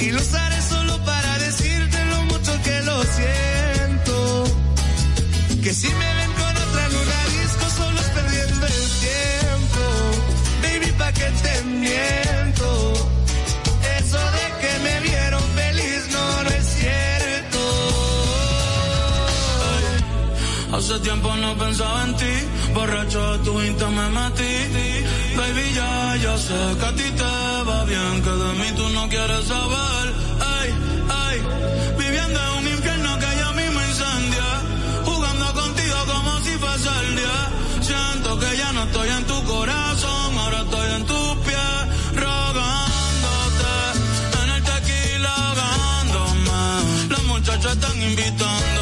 y lo usaré solo para decirte lo mucho que lo siento. Que si me ven con otra en disco solo es perdiendo el tiempo. Baby, pa' que te miento. Eso de que me vieron feliz no, no es cierto. Hace tiempo no pensaba en ti, borracho de tu me metí Baby, ya, sé que a ti te va bien, que de mí tú no quieres saber. Ay, ay, viviendo en un infierno que yo mismo incendia, jugando contigo como si fuese el día. Siento que ya no estoy en tu corazón, ahora estoy en tu piel, rogándote, en el tequila ahogándome. Las muchachas están invitando.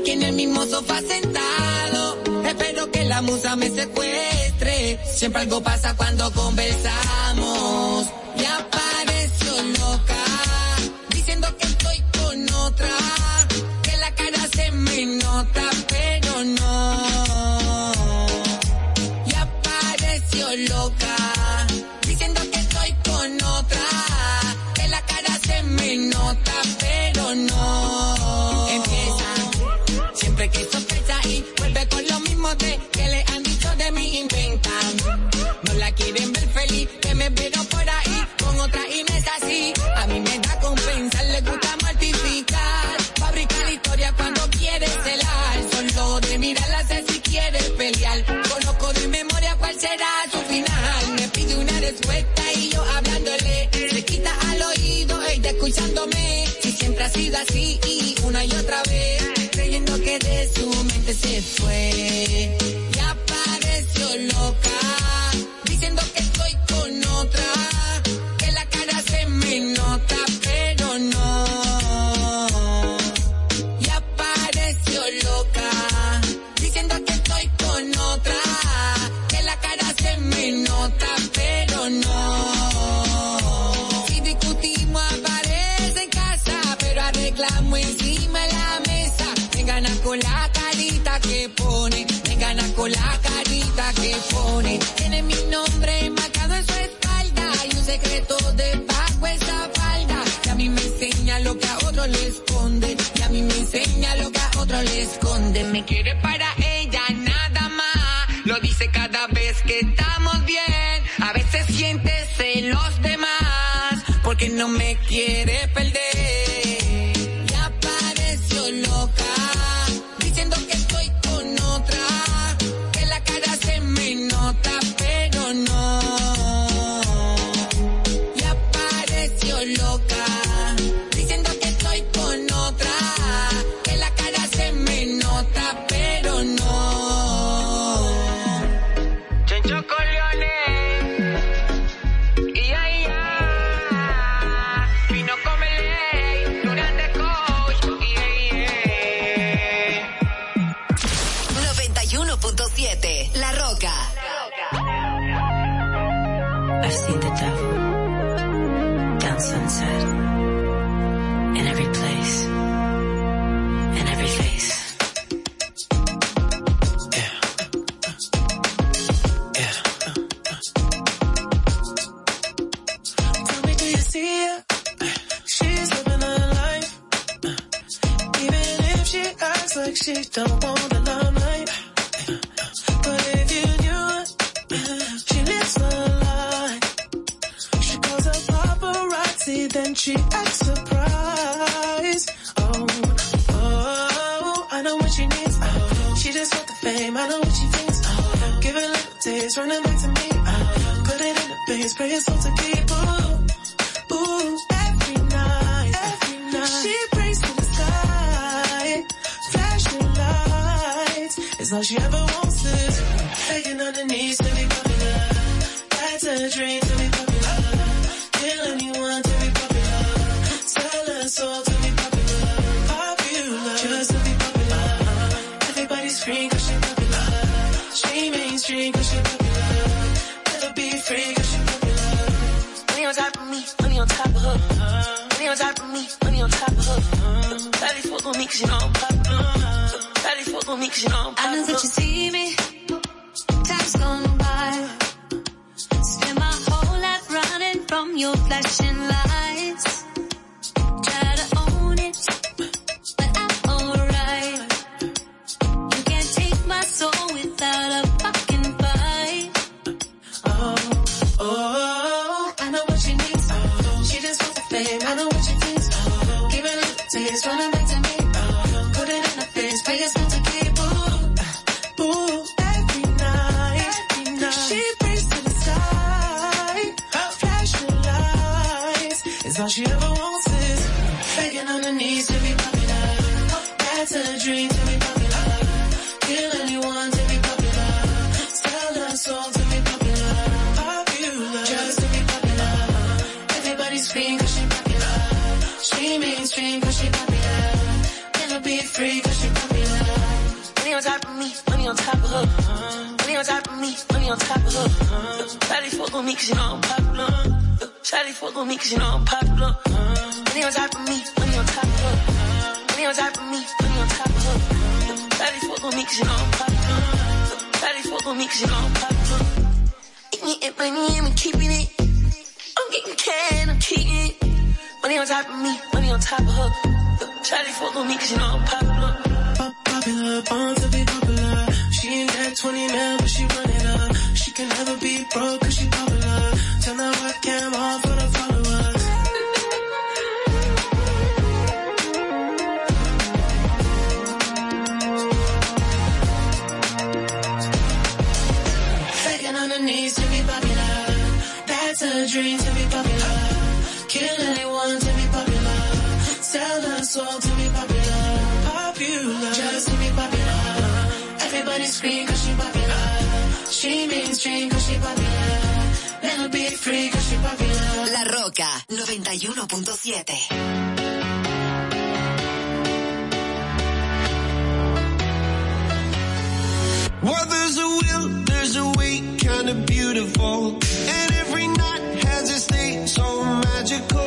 aquí en el mismo sofá sentado. Espero que la musa me secuestre. Siempre algo pasa cuando conversamos. así of her. Money on top of me, money on top of her. Daddy fuck on me cause you know I'm popular. Daddy fuck on me cause you know I'm I know that you see me. Time's gone by. Spend my whole life running from your flashing lights. She ever wants is begging on her knees to be popular. That's a dream to be popular. Kill anyone to be popular. Sell her soul to be popular. Popular, just to be popular. Everybody's free cause she popular. She mainstream cause she popular. Never be free cause she popular. Money on top of me, money on top of her. Money on top of me, money on top of her. Shawty fuck on me cause you know I'm popular. Fuck on me cause you know I'm popular. Money on top of me, money on top of. Money on top of me, money on top of. Shawty fuck on me cause you know I'm popular. Shawty fuck on me cause you know I'm popular. Eating money and we keeping it. I'm getting can, I'm keeping it. Money on top of me, money on top of her. Shawty fuck on me cause you know I'm popular. Pop popular, born to be popular. She ain't got 20 mil, but she run it up. She can never be broke cause she popular. Turn the webcam on for the La Roca 91.7. Well, there's a will, there's a way, kinda beautiful. And every night has its day so magical.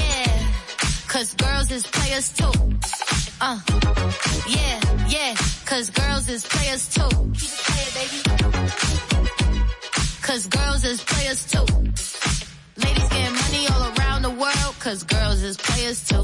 girls is players too. Uh, yeah, yeah, cause girls is players too. Keep it playing, baby. Cause girls is players too. Ladies getting money all around the world, cause girls is players too.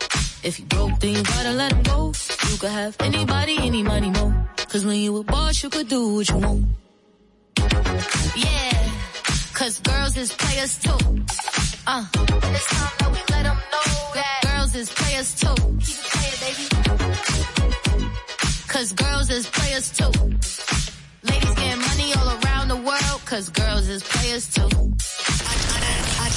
If you broke, then you gotta let him go. You could have anybody, any money, mo. Cause when you a boss, you could do what you want. Yeah, cause girls is players too. Uh, and it's time that we let them know that girls is players too. Keep it playing, baby. Cause girls is players too. Ladies getting money all around the world, cause girls is players too.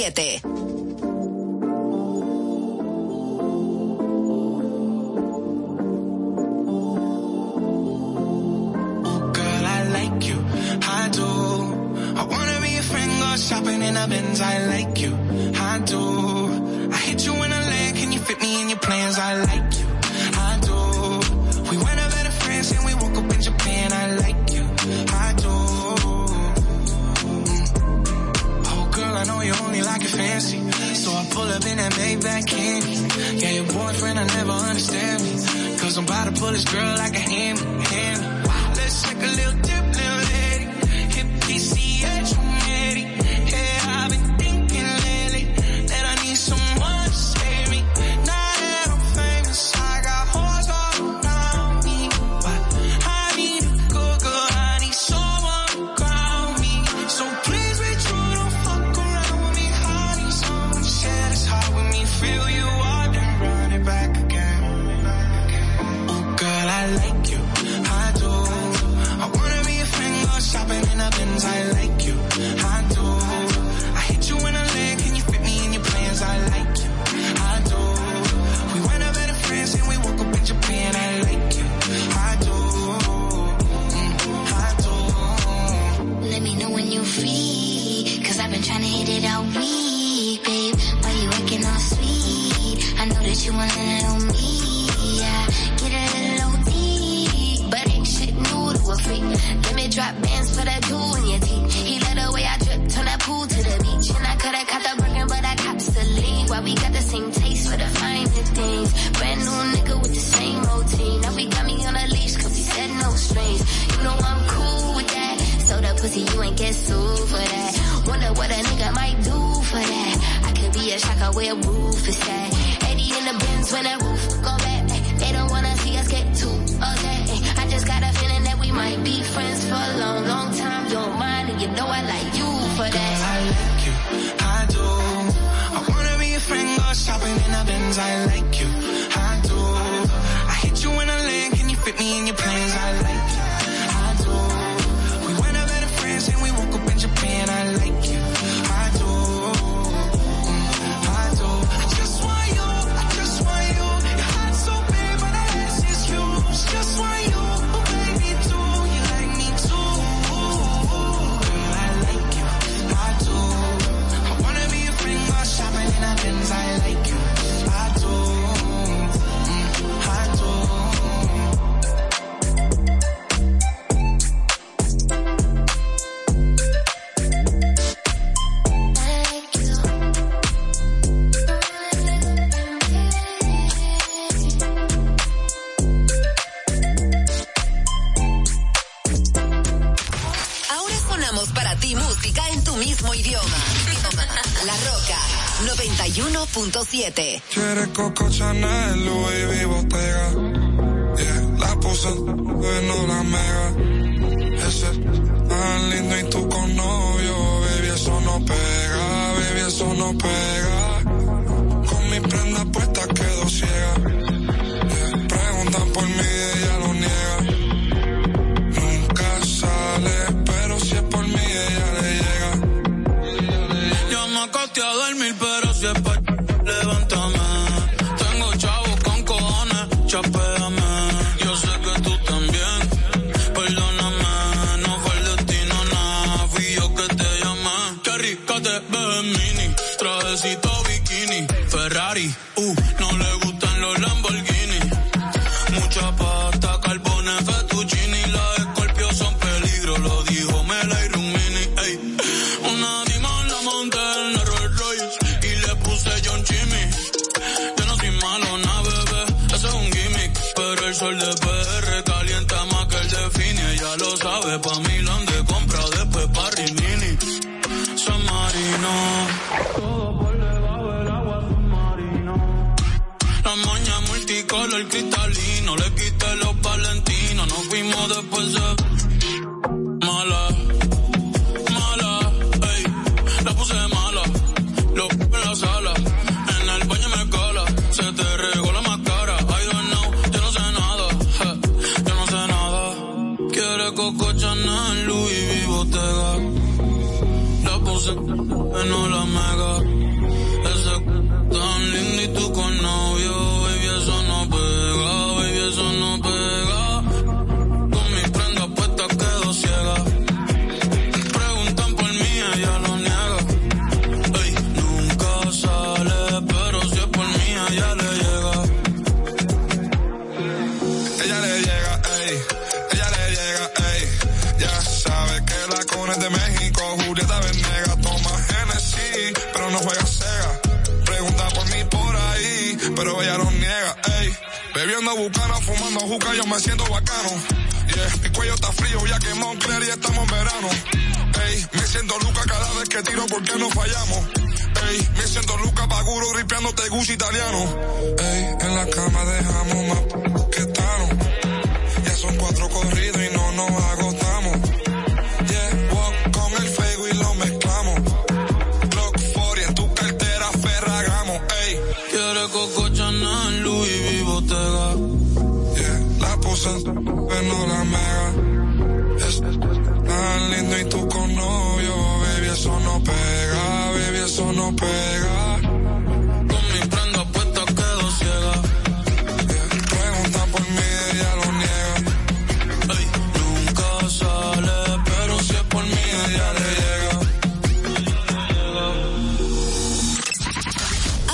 91.7. you, Coco Chanel tú conoces. yo me siento bacano. Yeah, mi cuello está frío, ya quemó un y estamos en verano. Ey, me siento Luca cada vez que tiro porque no fallamos. Ey, me siento Luca Paguro ripeándote Gucci italiano. Ey, en la cama dejamos más que Tano. Ya son cuatro corridas. Con mi prenda puesta quedo ciega. Pregunta por mí, ella lo niega. Nunca sale, pero si es por mí, ella le llega.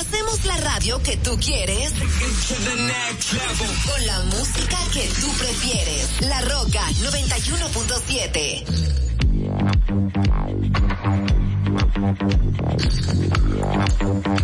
Hacemos la radio que tú quieres. Con la música que tú prefieres. La Roca 91.7. Chao.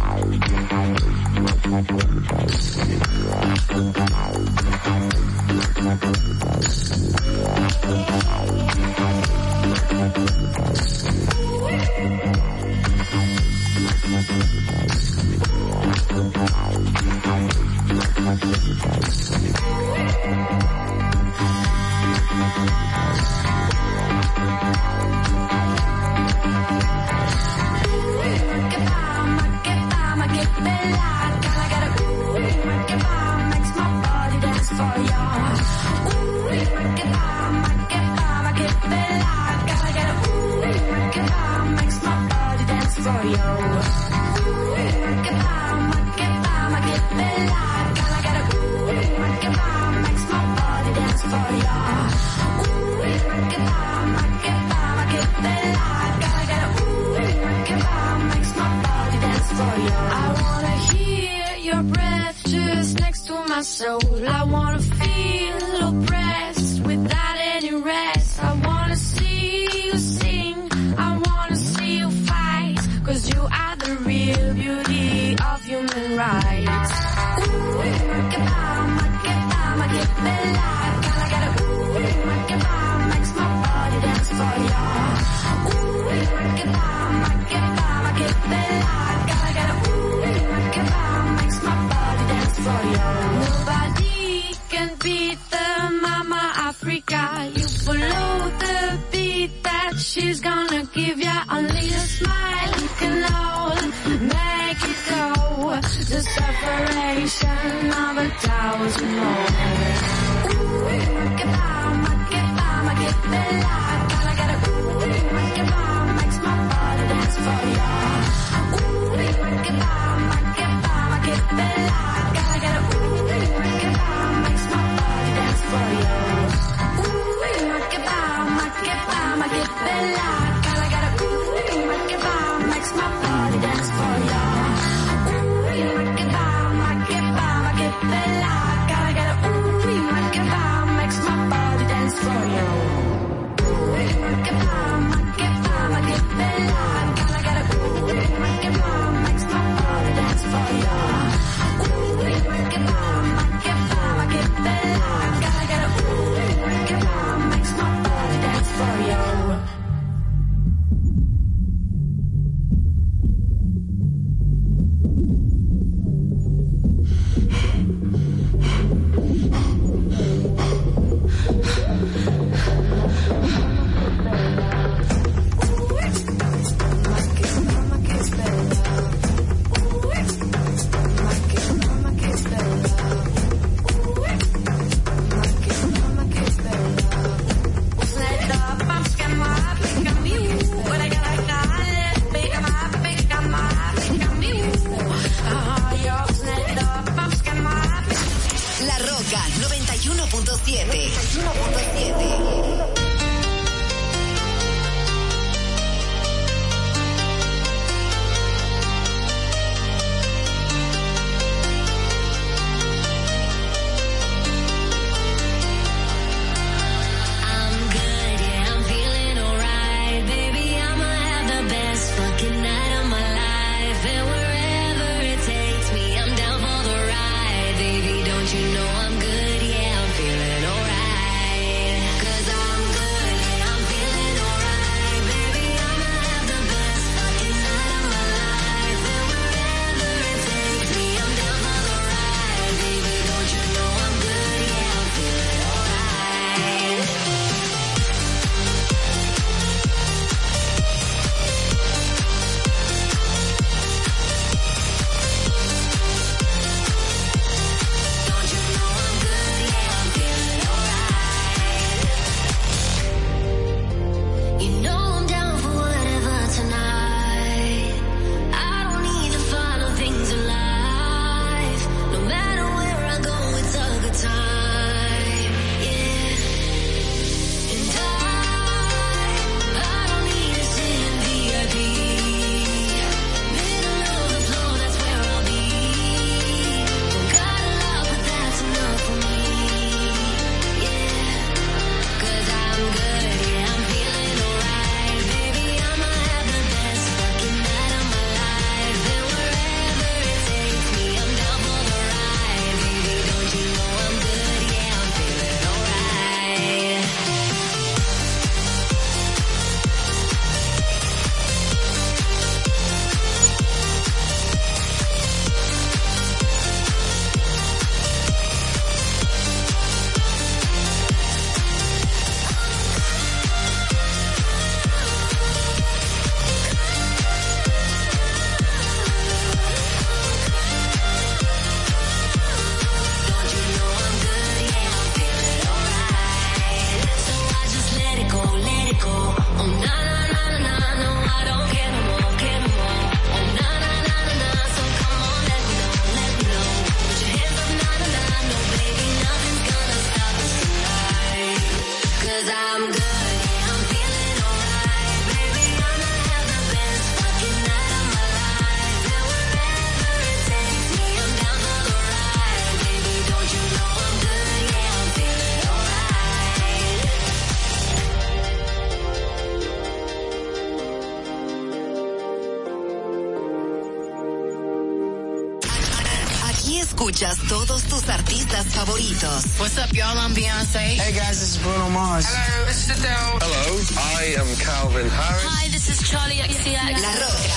escuchas todos tus artistas favoritos. What's up, y'all? I'm Beyonce. Hey, guys, this is Bruno Mars. Hello, this is Adele. Hello, I am Calvin Harris. Hi, this is Charlie XCX. La Roca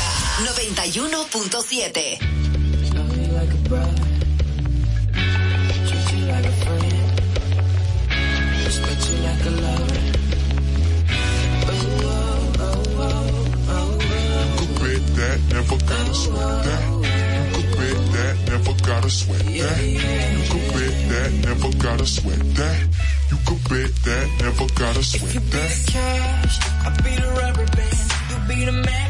91.7. Like a gotta sweat that. You could bet that, never gotta sweat that. You could bet that, never gotta sweat that. You be cash, I'll be the rubber band. You be the man.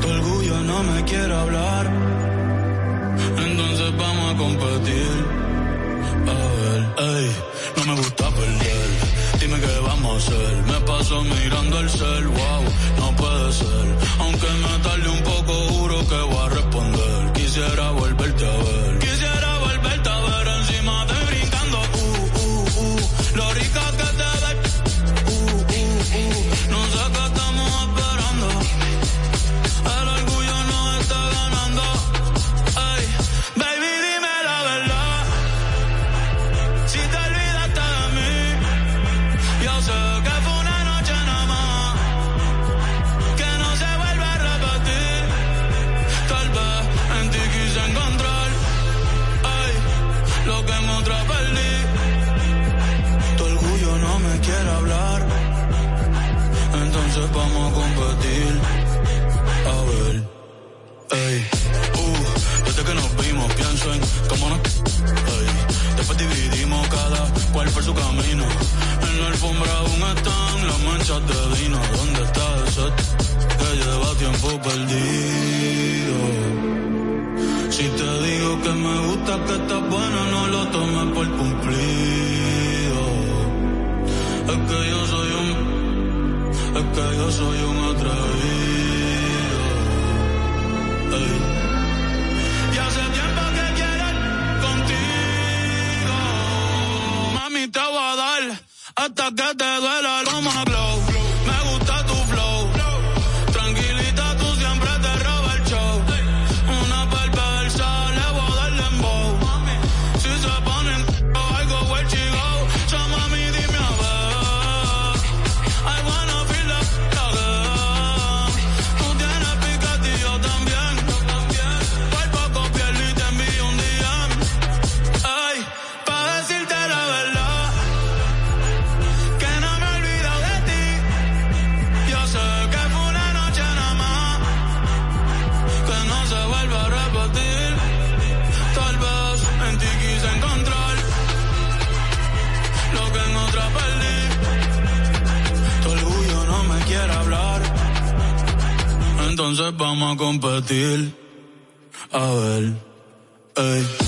Tu orgullo no me quiere hablar. Entonces vamos a competir. A ver, ey, no me gusta perder. Dime qué vamos a hacer. Me paso mirando el cel, wow, no puede ser. Aunque me tarde un poco, juro que voy a responder. Quisiera volver cuál fue su camino. En la alfombra aún están las manchas de vino. ¿Dónde está el set que lleva tiempo perdido? Si te digo que me gusta, que estás buena, no lo tomes por cumplido. Es que yo soy un, es que yo soy un atrevido. Ey. hasta que te duela el glow. entonces vamos a competir. A ver, ey.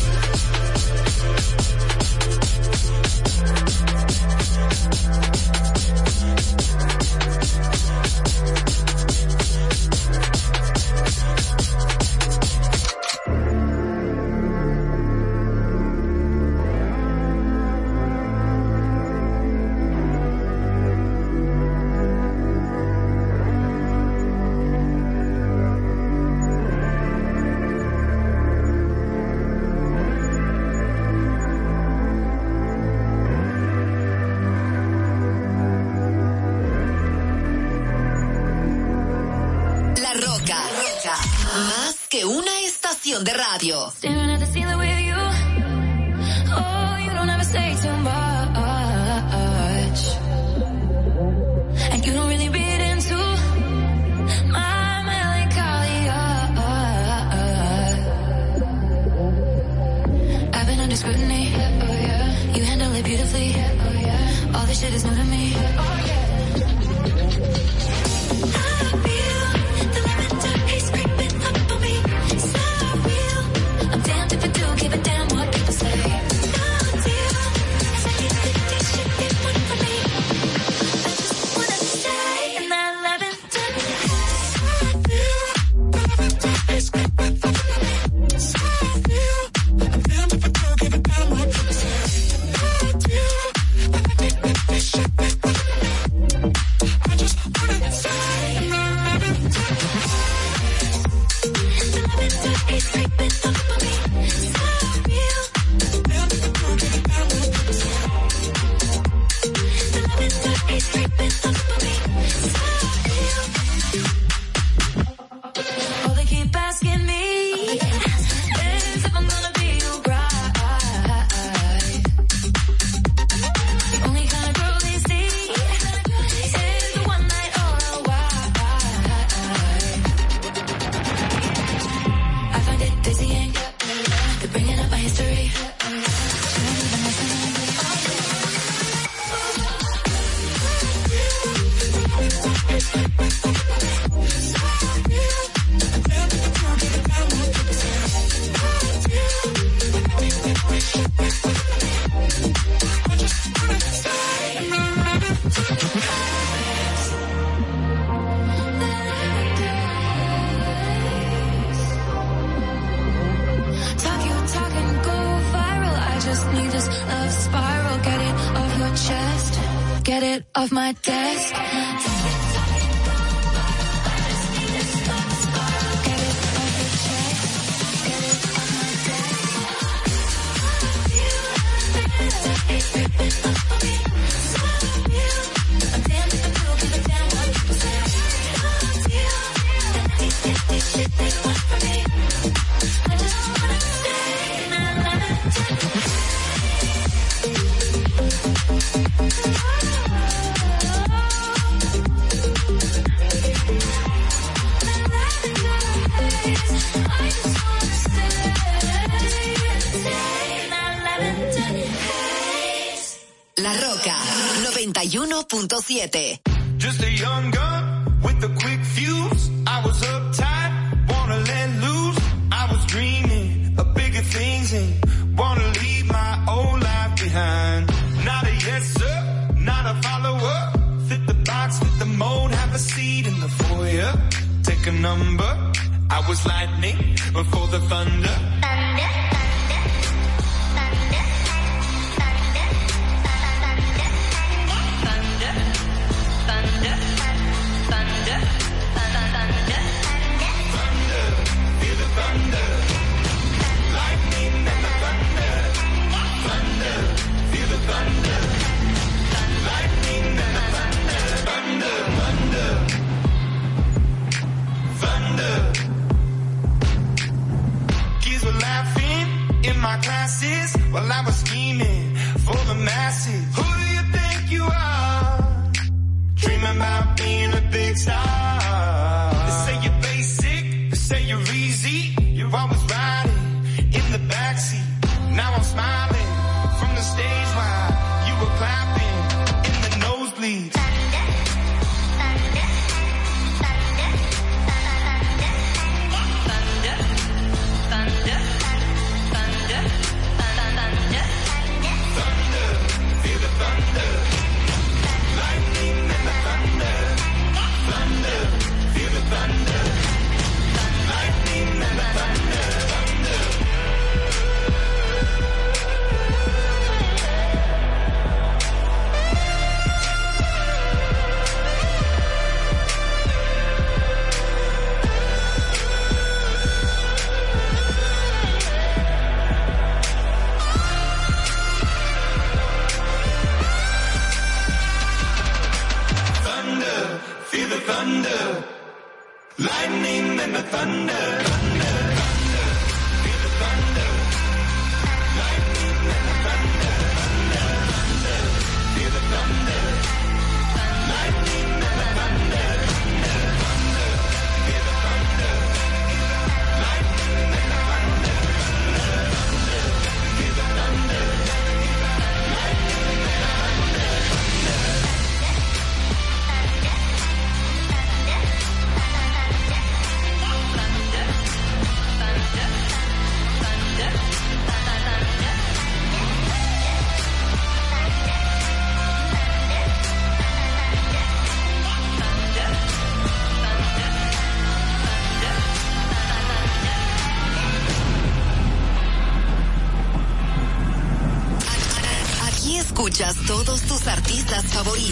106.7.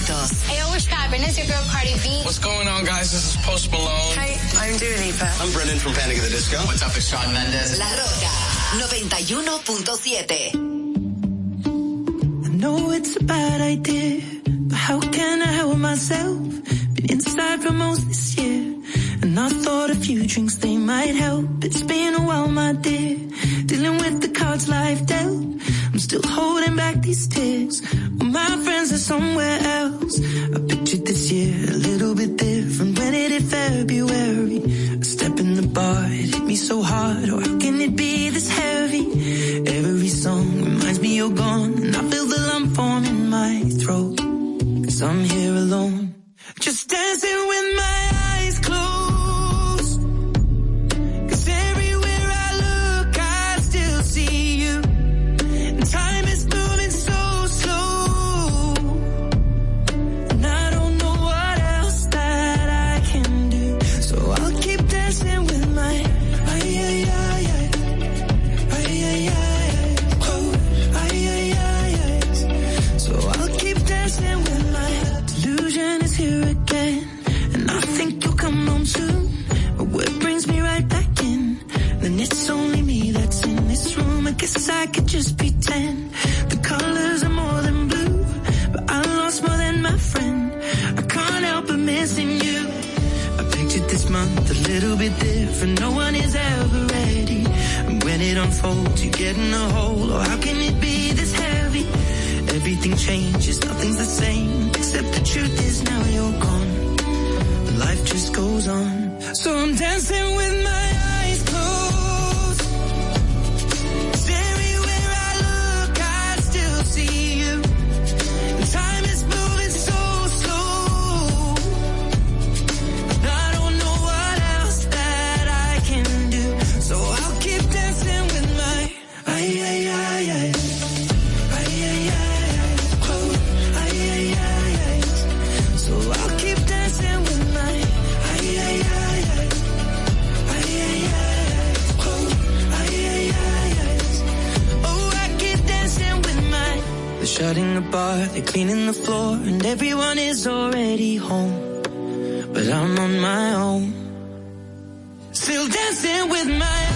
éxitos. Hey, yo, what's poppin'? It's your girl Cardi B. What's going on, guys? This is Post Malone. Hi, I'm Dua Lipa. I'm Brendan from Panic! at the Disco. What's up, it's Sean Mendes. Dancing with my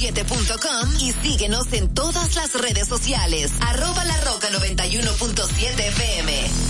LaRoca917.com y síguenos en todas las redes sociales. Arroba La Roca 91.7 FM.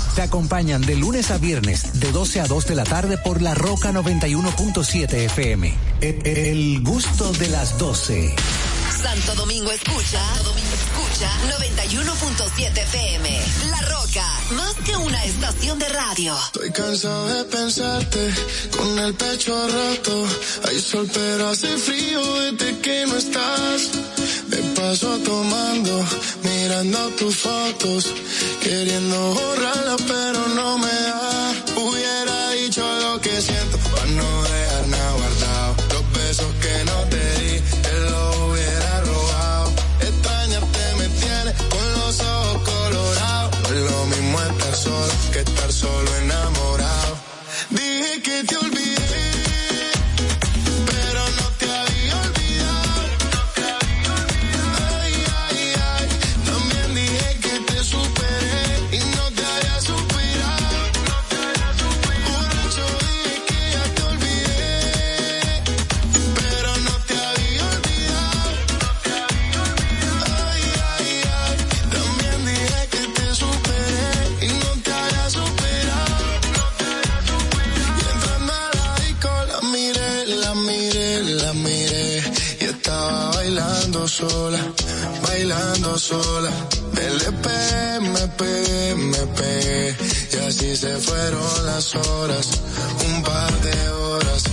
te acompañan de lunes a viernes de 12 a 2 de la tarde por la Roca 91.7 FM. El, gusto de las 12. Santo Domingo escucha. Santo Domingo escucha 91.7 FM. La Roca, más que una estación de radio. Estoy cansado de pensarte con el pecho a rato. Hay sol pero hace frío desde que no estás. Me paso tomando, mirando tus fotos, queriendo borrarla pero no me da sola, bailando sola. Me le me pegué, me pegué. Y así se fueron las horas, un par de horas.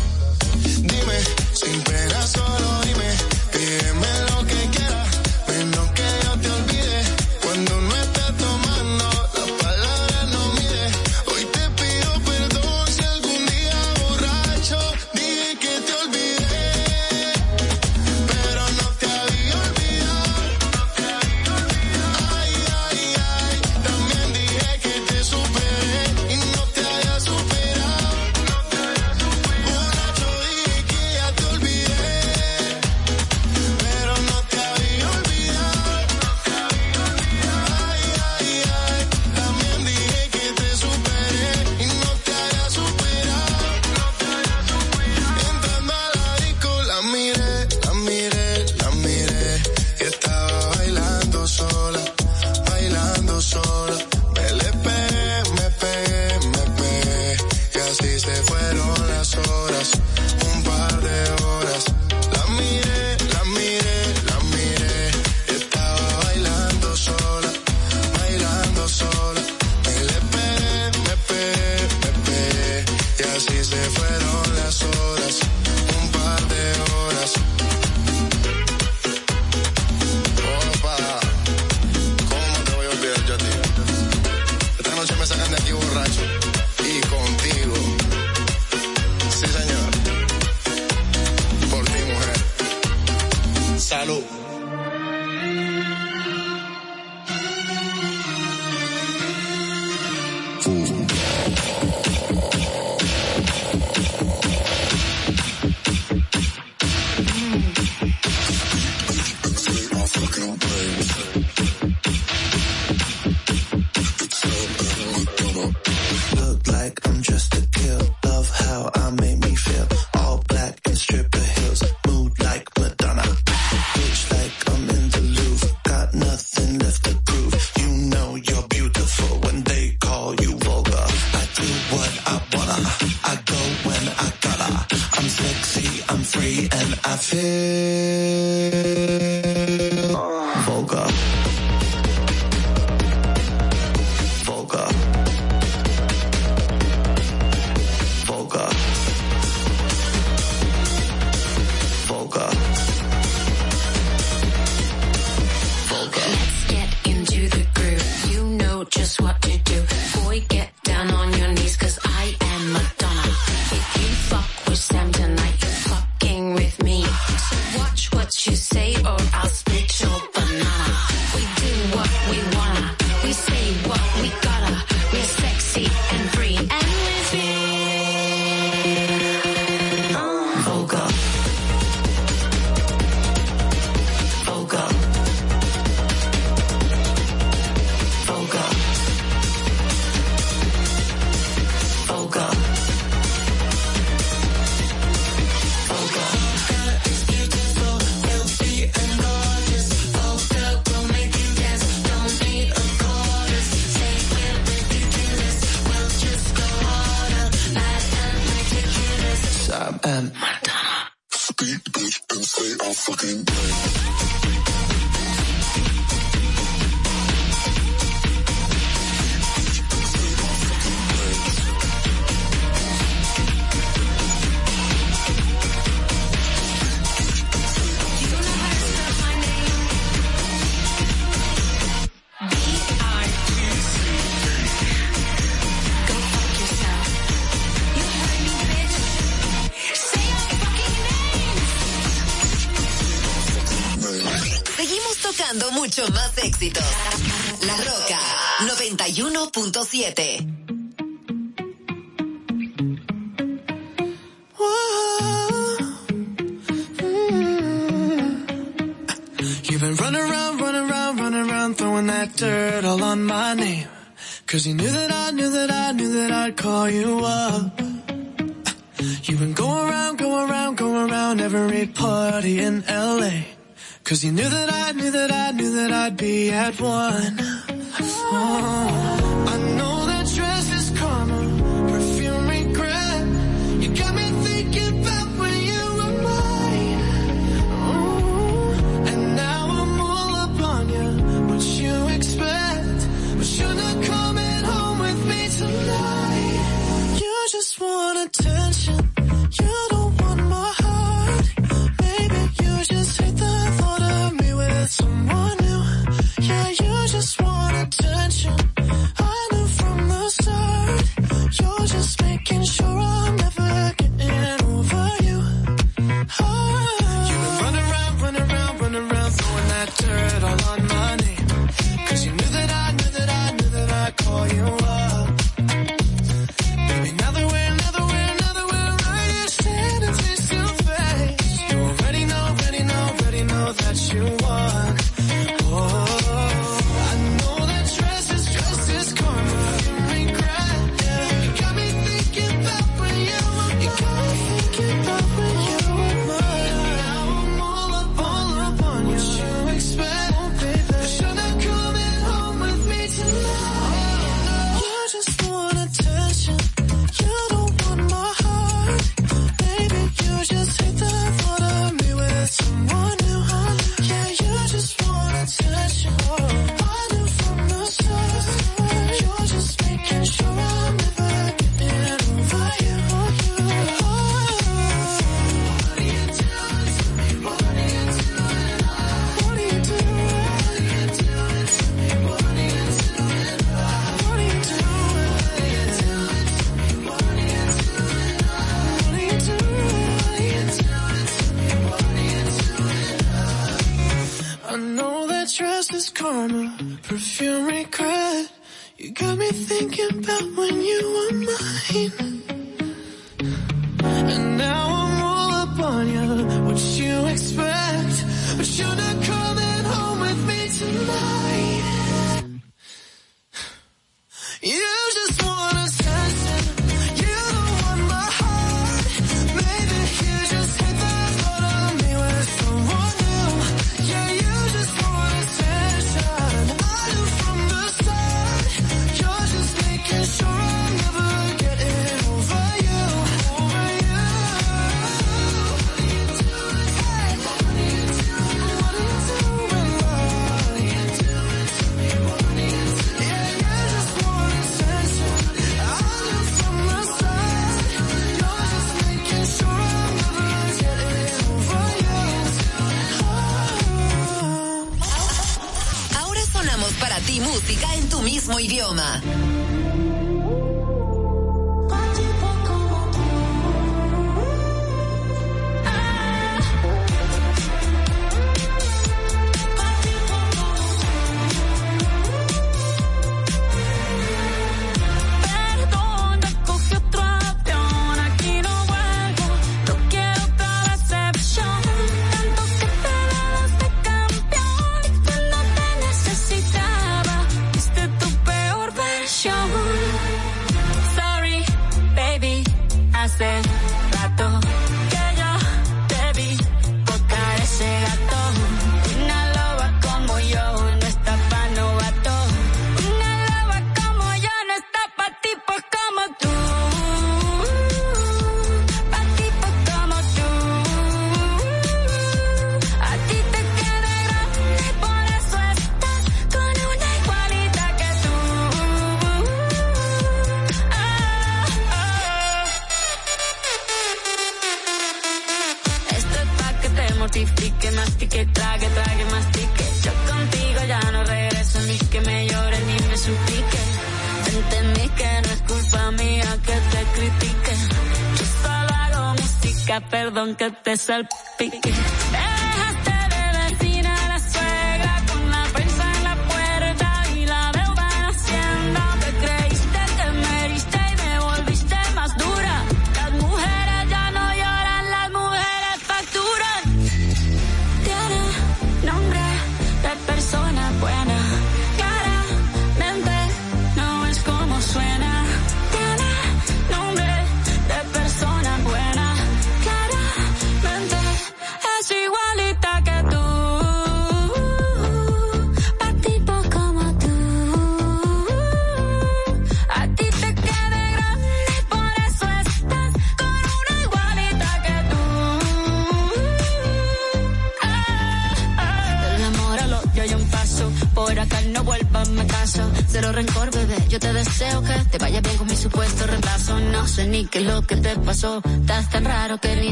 mucho más. La Roca 91.7. You've been running around, running around, running around, throwing that dirt all on my name. Cause you knew that I knew that I knew that I'd call you up. You've been going around, going around, going around every party in Cause you knew that I knew that I knew that I'd be at one. te salpique.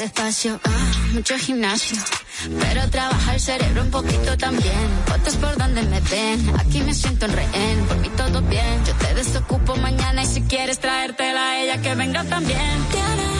despacio, ah, mucho gimnasio. Pero trabaja el cerebro un poquito también. Fotos por donde me ven, aquí me siento en rehén. Por mí todo bien, yo te desocupo mañana y si quieres traértela a ella que venga también.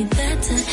be better.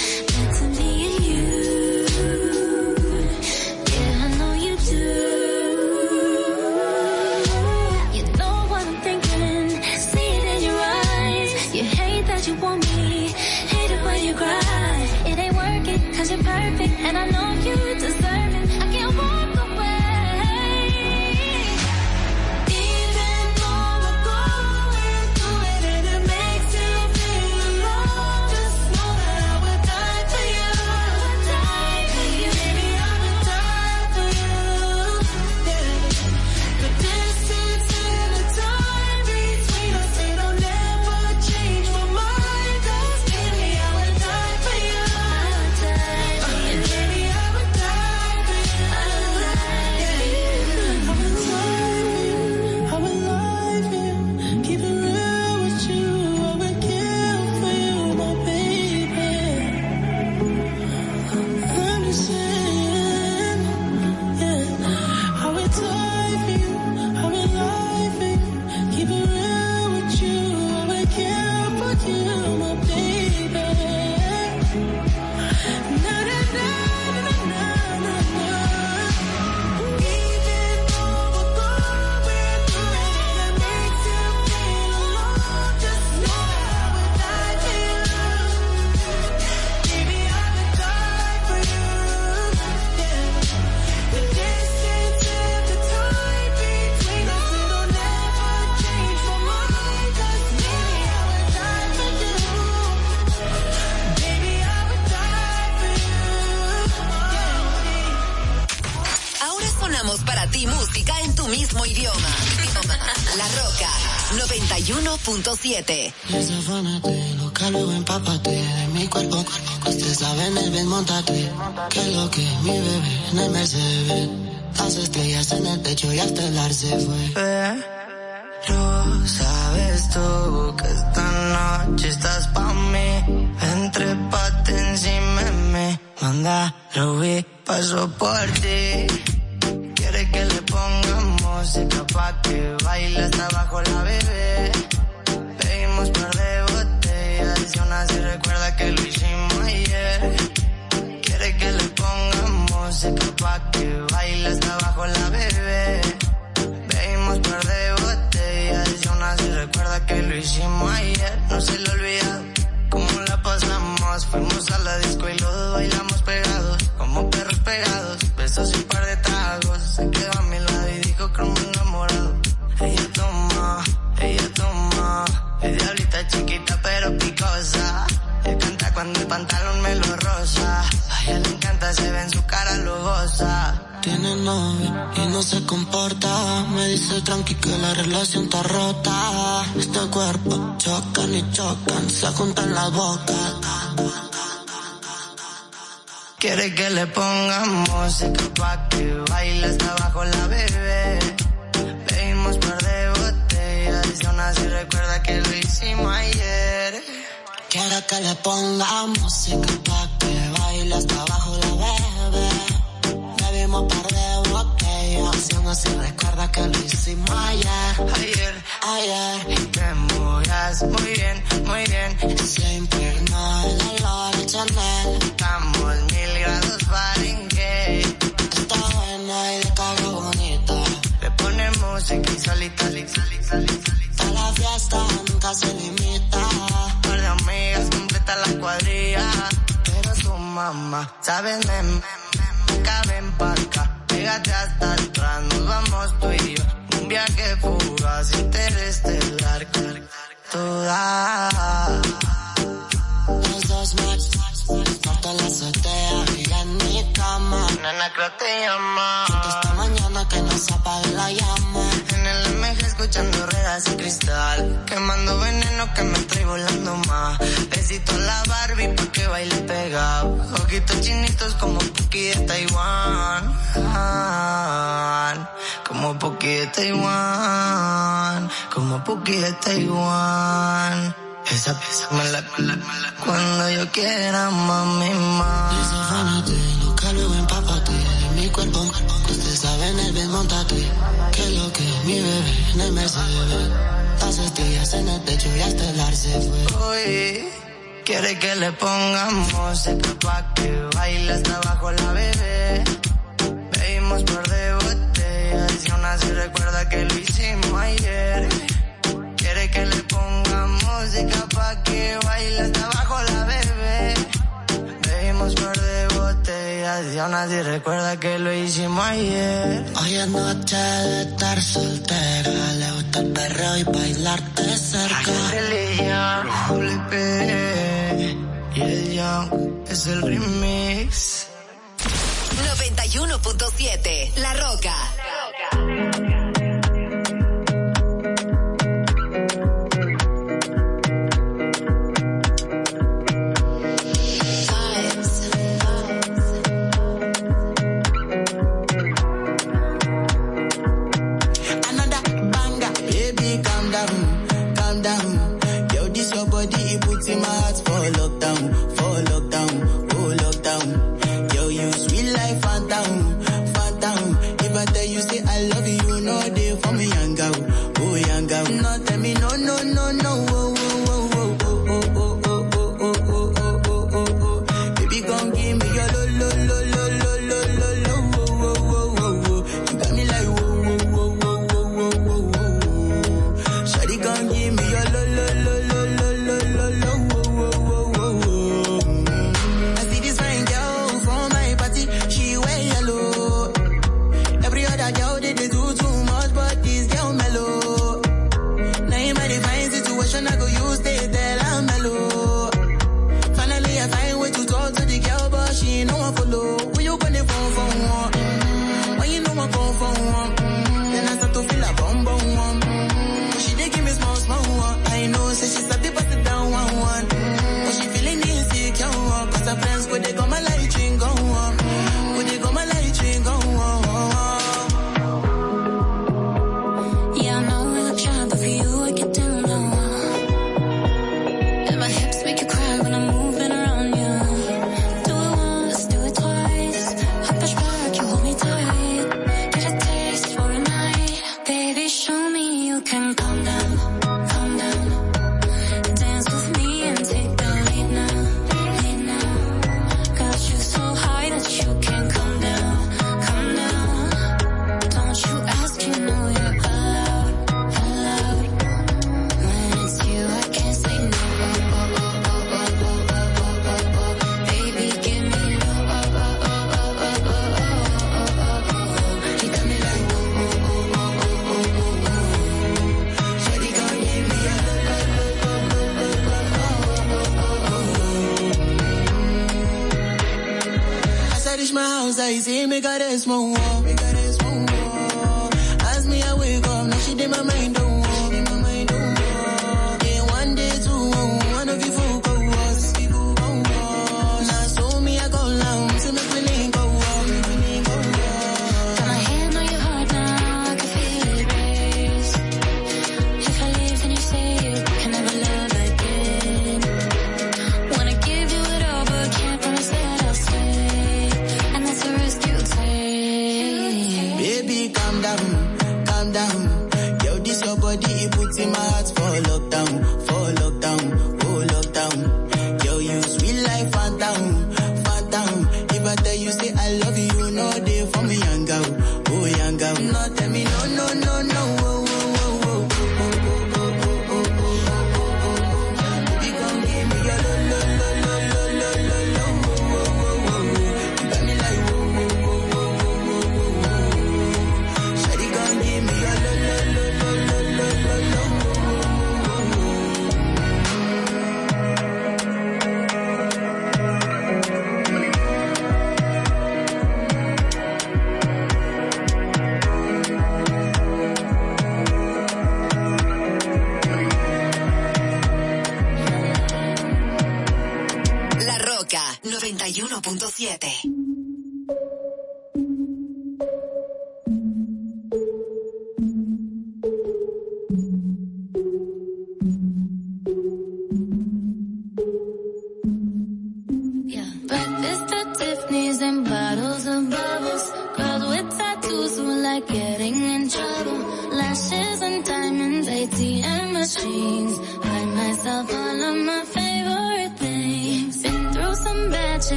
El se fue. Pero sabes tú que esta noche estás pa' mí. Entre pate encima de mí. Manda, Ruby, paso por ti. Quiere que le pongamos música pa' que baile hasta abajo la bebé. Lo hicimos ayer. No se lo olvida cómo la pasamos. Fuimos a la disco y dos bailamos pegados, como perros pegados. Besos y un par de tragos. Se quedó a mi lado y dijo que me enamorado. Ella toma, ella toma. Es diablita chiquita pero cuando el pantalón me lo rosa. A ella le encanta, se ve en su cara, lo. Tiene novio y no se comporta. Me dice tranqui que la relación está rota. Este cuerpo chocan y chocan, se juntan las bocas. Quiere que le pongamos música pa' que baile hasta abajo la bebé. Pedimos par de botellas y aún así recuerda que lo hicimos ayer. Quiere que le ponga música pa' que baile hasta abajo la bebé. Y aún así recuerda que lo hicimos ayer. Ayer, Ayer, te movías muy bien, muy bien. se impregnó el olor de Chanel. Estamos mil grados Fahrenheit. Está buena y de cara bonita. Le pone música y solita, solita, solita, solita. Toda la fiesta nunca se limita. par de amigas completa la cuadrilla. Pero su mamá, sabes, me, me, me, caben pa' acá. Pégate hasta atrás, nos vamos tú y yo. Un viaje fugaz, interestelar. Toda. Los dos match, hasta la azotea y en mi cama. Nena, creo que te llama. Esta mañana que no se apague la llama. En el MG escuchando ruedas y cristal. Quemando veneno que me estoy volando más. Besito a la Barbie pa' que baile pegado. Ojitos chinitos como Puki de Taiwán. Como Puki de Taiwán. Como Puki de Taiwán. Esa pieza me la, me la. Cuando yo quiera, mami, más. Desafánate, cuerpo. Ustedes saben el bien, montate. Que lo que mi bebé en el Mercedes. Las estrellas en el techo y hasta el se fue. Hoy quiere que le pongamos música pa' que baile hasta abajo la bebé. Bebimos por de botellas y aún así recuerda que lo hicimos ayer. Quiere que le pongamos música pa' que baile hasta abajo la bebé. Bebimos por de botellas y aún así recuerda que lo hicimos ayer. Hoy es noche de estar soltera. Le gusta el perreo y bailarte cerca. Y el Young es el remix. 91.7 La Roca. Another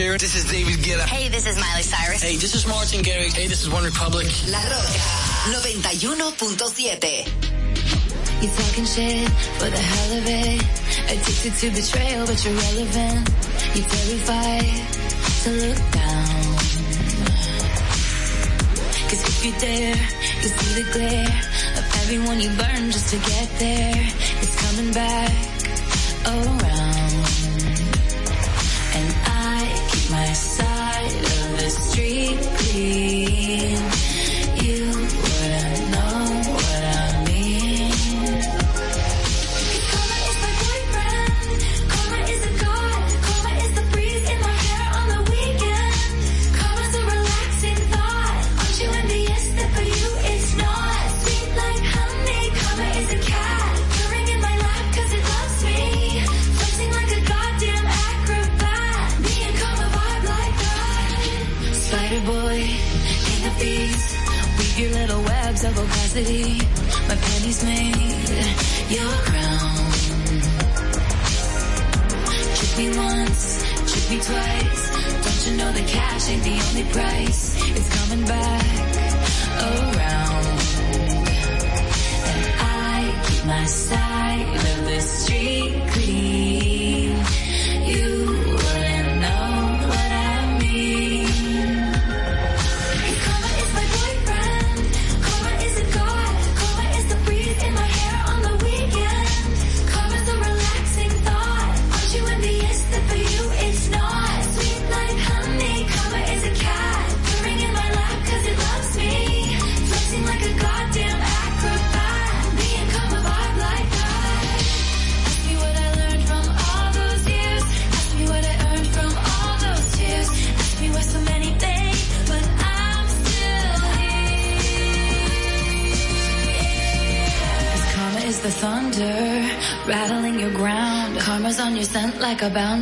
Sheeran. This is David Guetta. Hey, this is Miley Cyrus. Hey, this is Martin Garrix. Hey, this is One Republic. La Roca 91.7. You talking shit for the hell of it. Addicted to betrayal, but you're relevant. You terrified to look down. Cause if you dare, you see the glare of everyone you burn just to get there. It's coming back.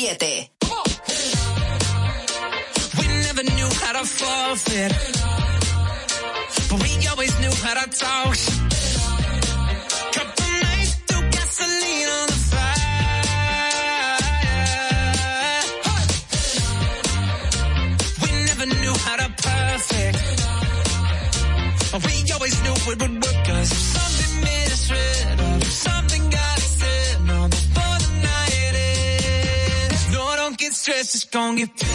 7. strong. if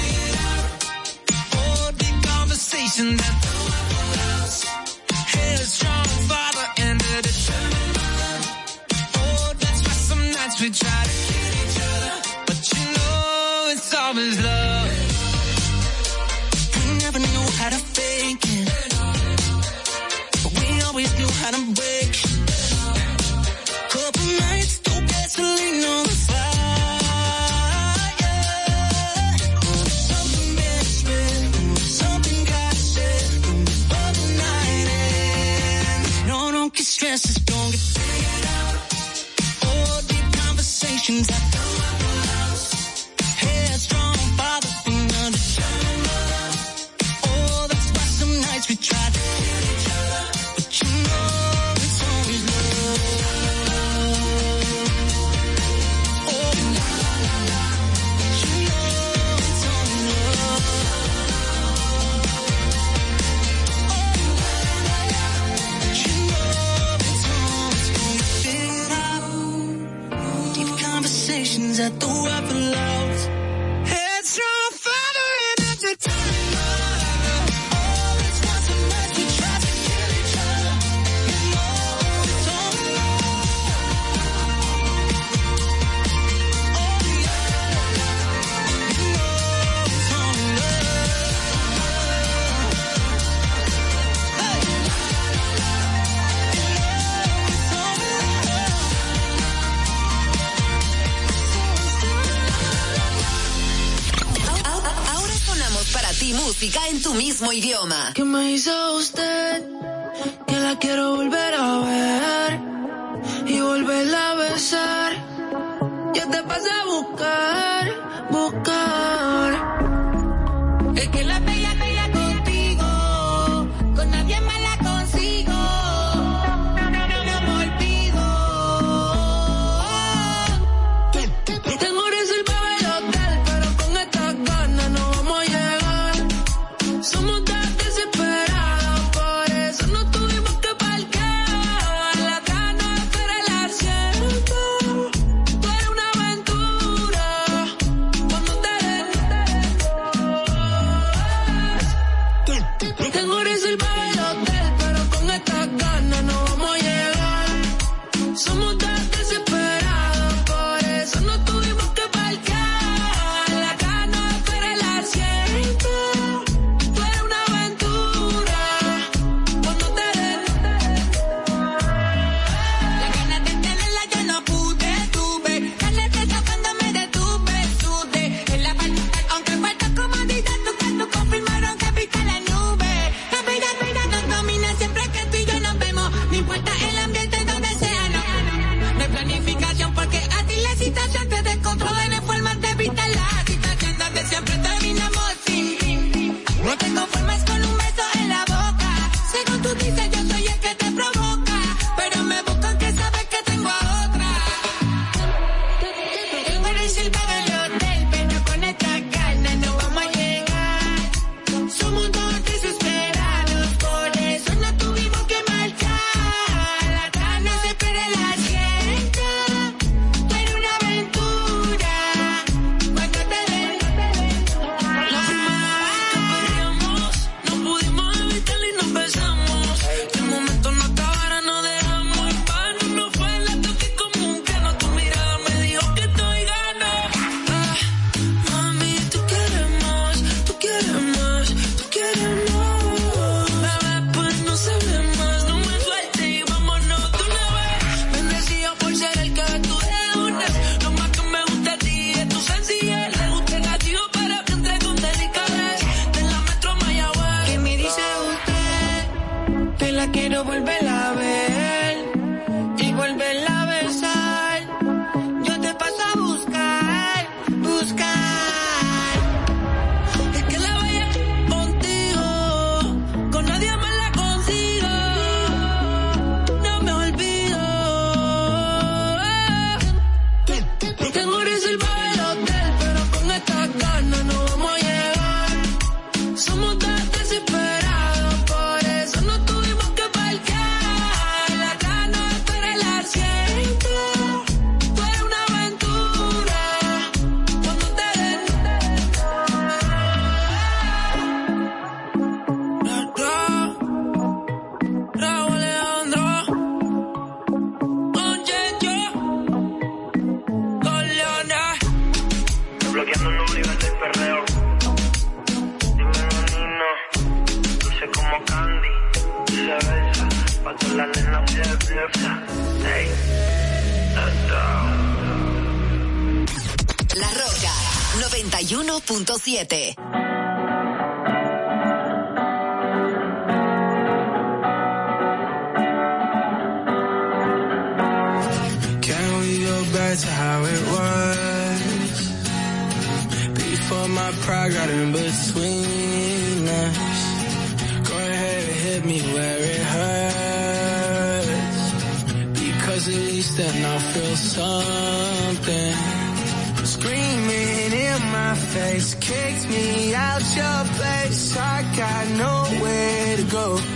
mismo idioma. ¿Qué me hizo usted? Que la quiero volver a ver y volverla a besar. Yo te pasé a buscar, buscar. Es que la como Candy, besa, la Roca 91.7 to how it was. Before my pride got in between. me where it hurts. Because at least then I'll feel something. Screaming in my face, kicked me out your place. I got nowhere to go.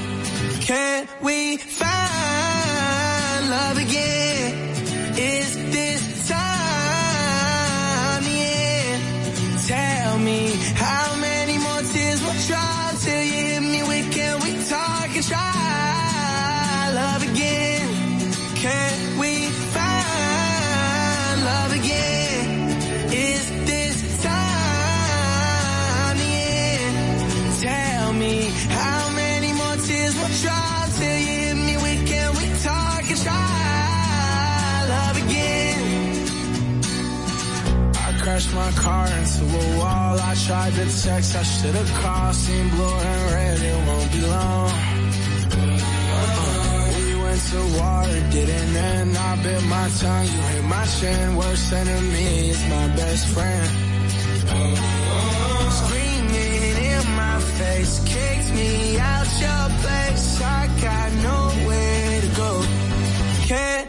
crashed my car into a wall. I tried to text, I should've called. Seen blue and red, it won't be long. Uh, we went to war, didn't end. I bit my tongue, you hit my chin. Worst enemy is my best friend. Screaming in my face, kicked me out your place. I got nowhere to go. Can't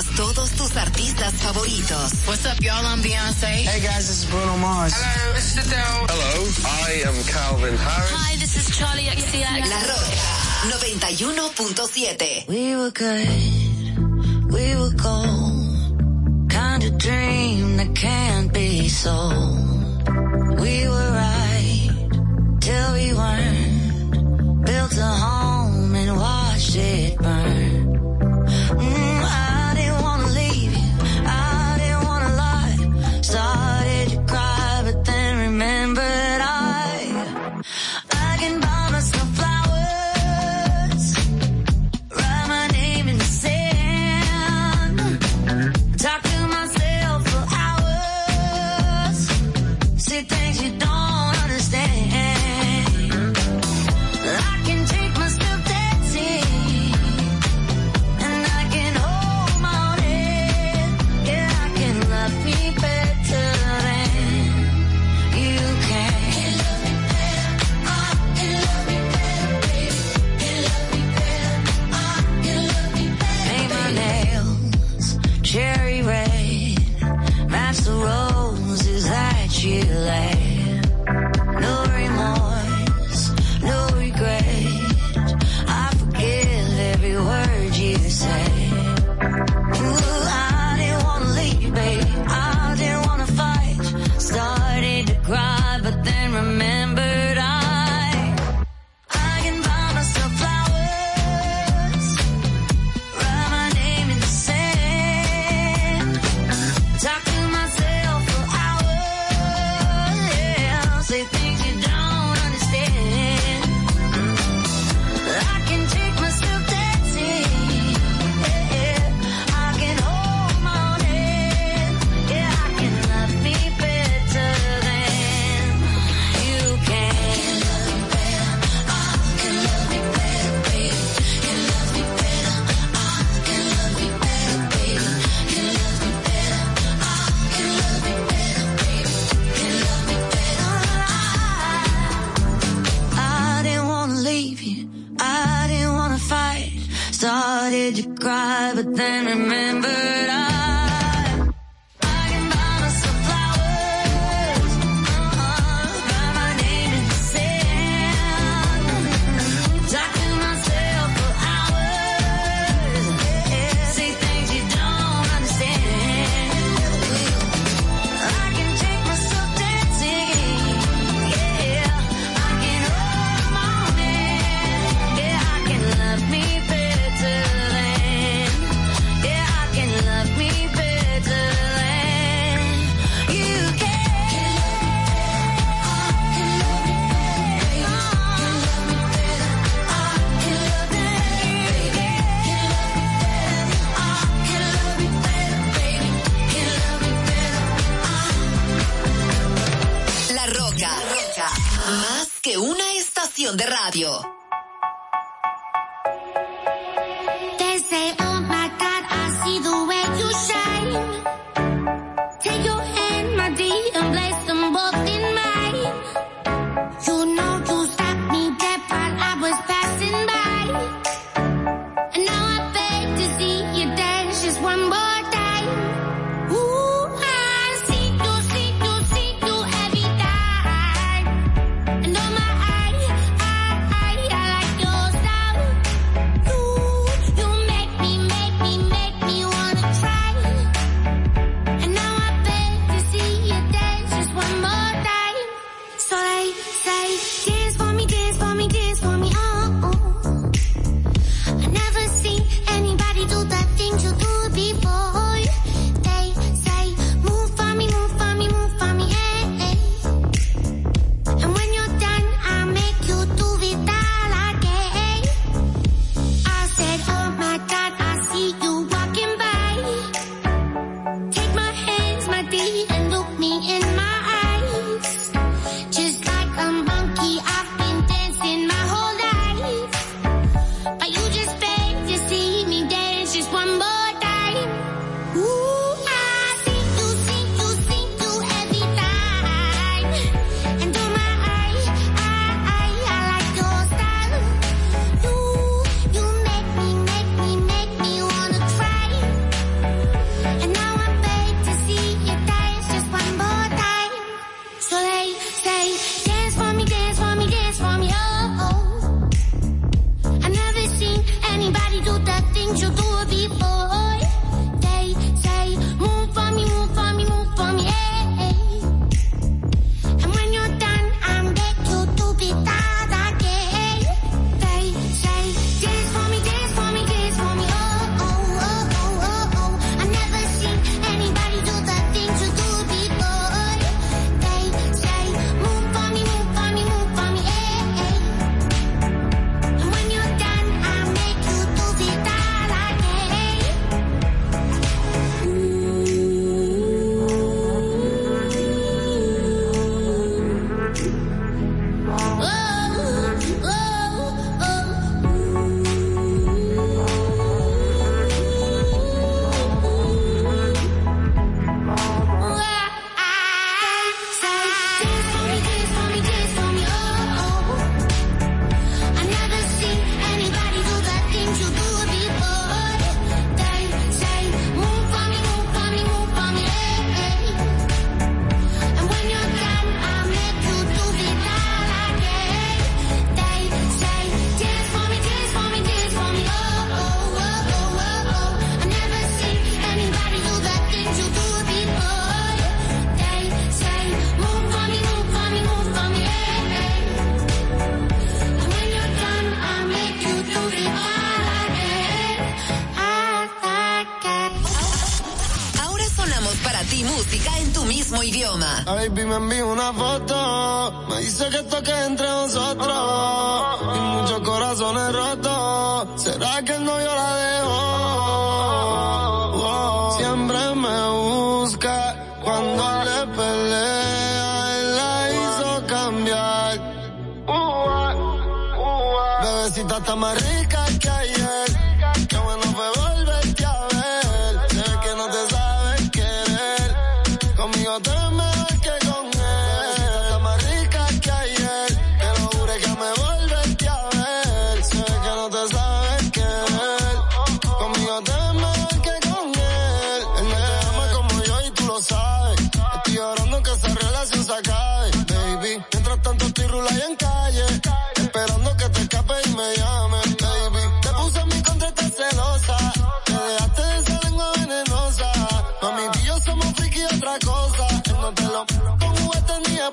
todos tus artistas favoritos. What's up, y'all? I'm Beyonce. Hey, guys, this is Bruno Mars. Hello, this is Adele. Hello, I am Calvin Harris. Hi, this is Charlie XCX. La Roca 91.7. We were good, we were gold. Kind of dream that can't be sold. We were right till we weren't.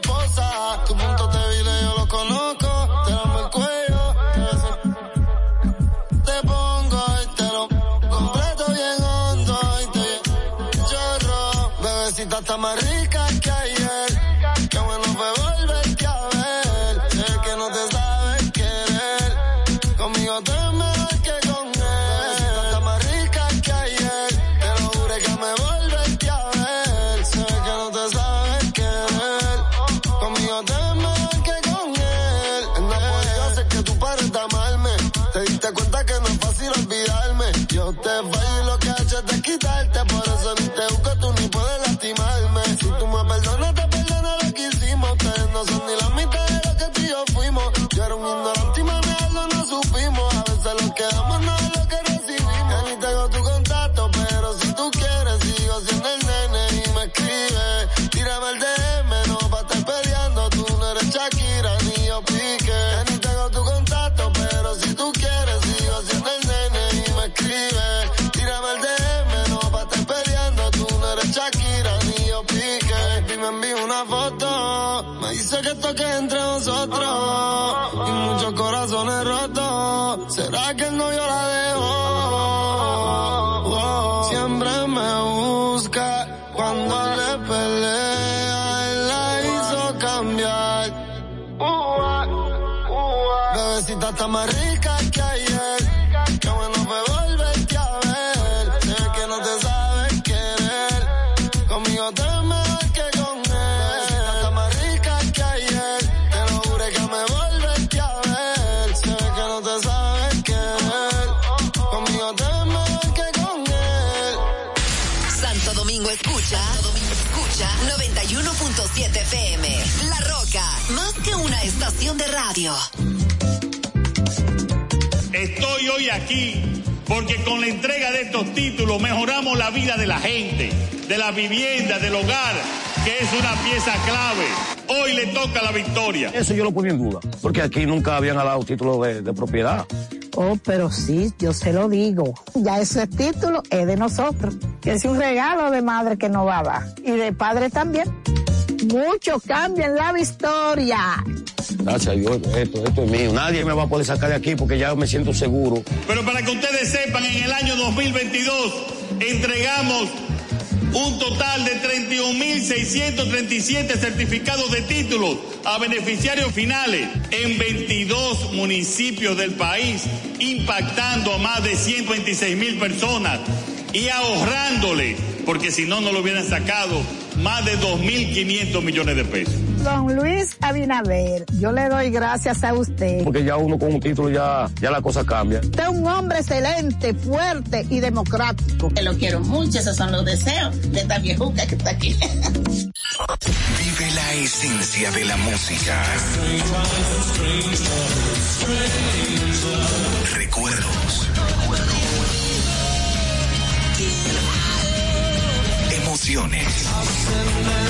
esposa. Tu punto débil yo lo conozco. Te damos el cuello. Te pongo y te lo completo bien hondo y te lloro. Bebecita está más rica. que entre nosotros. Estoy hoy aquí porque con la entrega de estos títulos mejoramos la vida de la gente, de la vivienda, del hogar, que es una pieza clave. Hoy le toca la victoria. Eso yo lo ponía en duda, porque aquí nunca habían dado títulos de, de propiedad. Oh, pero sí, yo se lo digo. Ya ese título es de nosotros. Es un regalo de madre que nos va a dar. Y de padre también. Muchos cambian la historia. Gracias a Dios, esto, esto es mío. Nadie me va a poder sacar de aquí porque ya me siento seguro. Pero para que ustedes sepan, en el año 2022 entregamos un total de 31.637 certificados de títulos a beneficiarios finales en 22 municipios del país, impactando a más de 126 mil personas y ahorrándole, porque si no, no lo hubieran sacado, más de 2.500 millones de pesos. Don Luis Abinader, yo le doy gracias a usted. Porque ya uno con un título ya, ya la cosa cambia. Usted es un hombre excelente, fuerte y democrático. Te lo quiero mucho, esos son los deseos de esta viejuca que está aquí. Vive la esencia de la música. Recuerdos. Emociones. La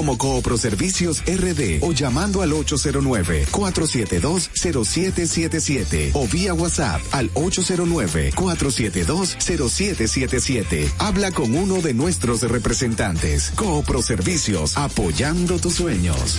como Coopro Servicios RD o llamando al 809-472-0777 o vía WhatsApp al 809-472-0777. Habla con uno de nuestros representantes. Coopro Servicios, apoyando tus sueños.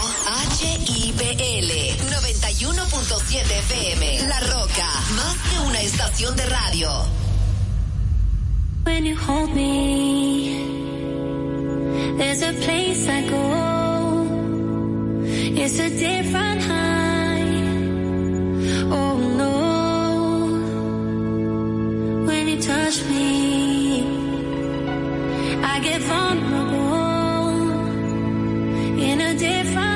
HIPL 91.7 FM. La Roca, más que una estación de radio. When you hold me, there's a place I go. It's a different high. Oh no. When you touch me, I get vulnerable in a different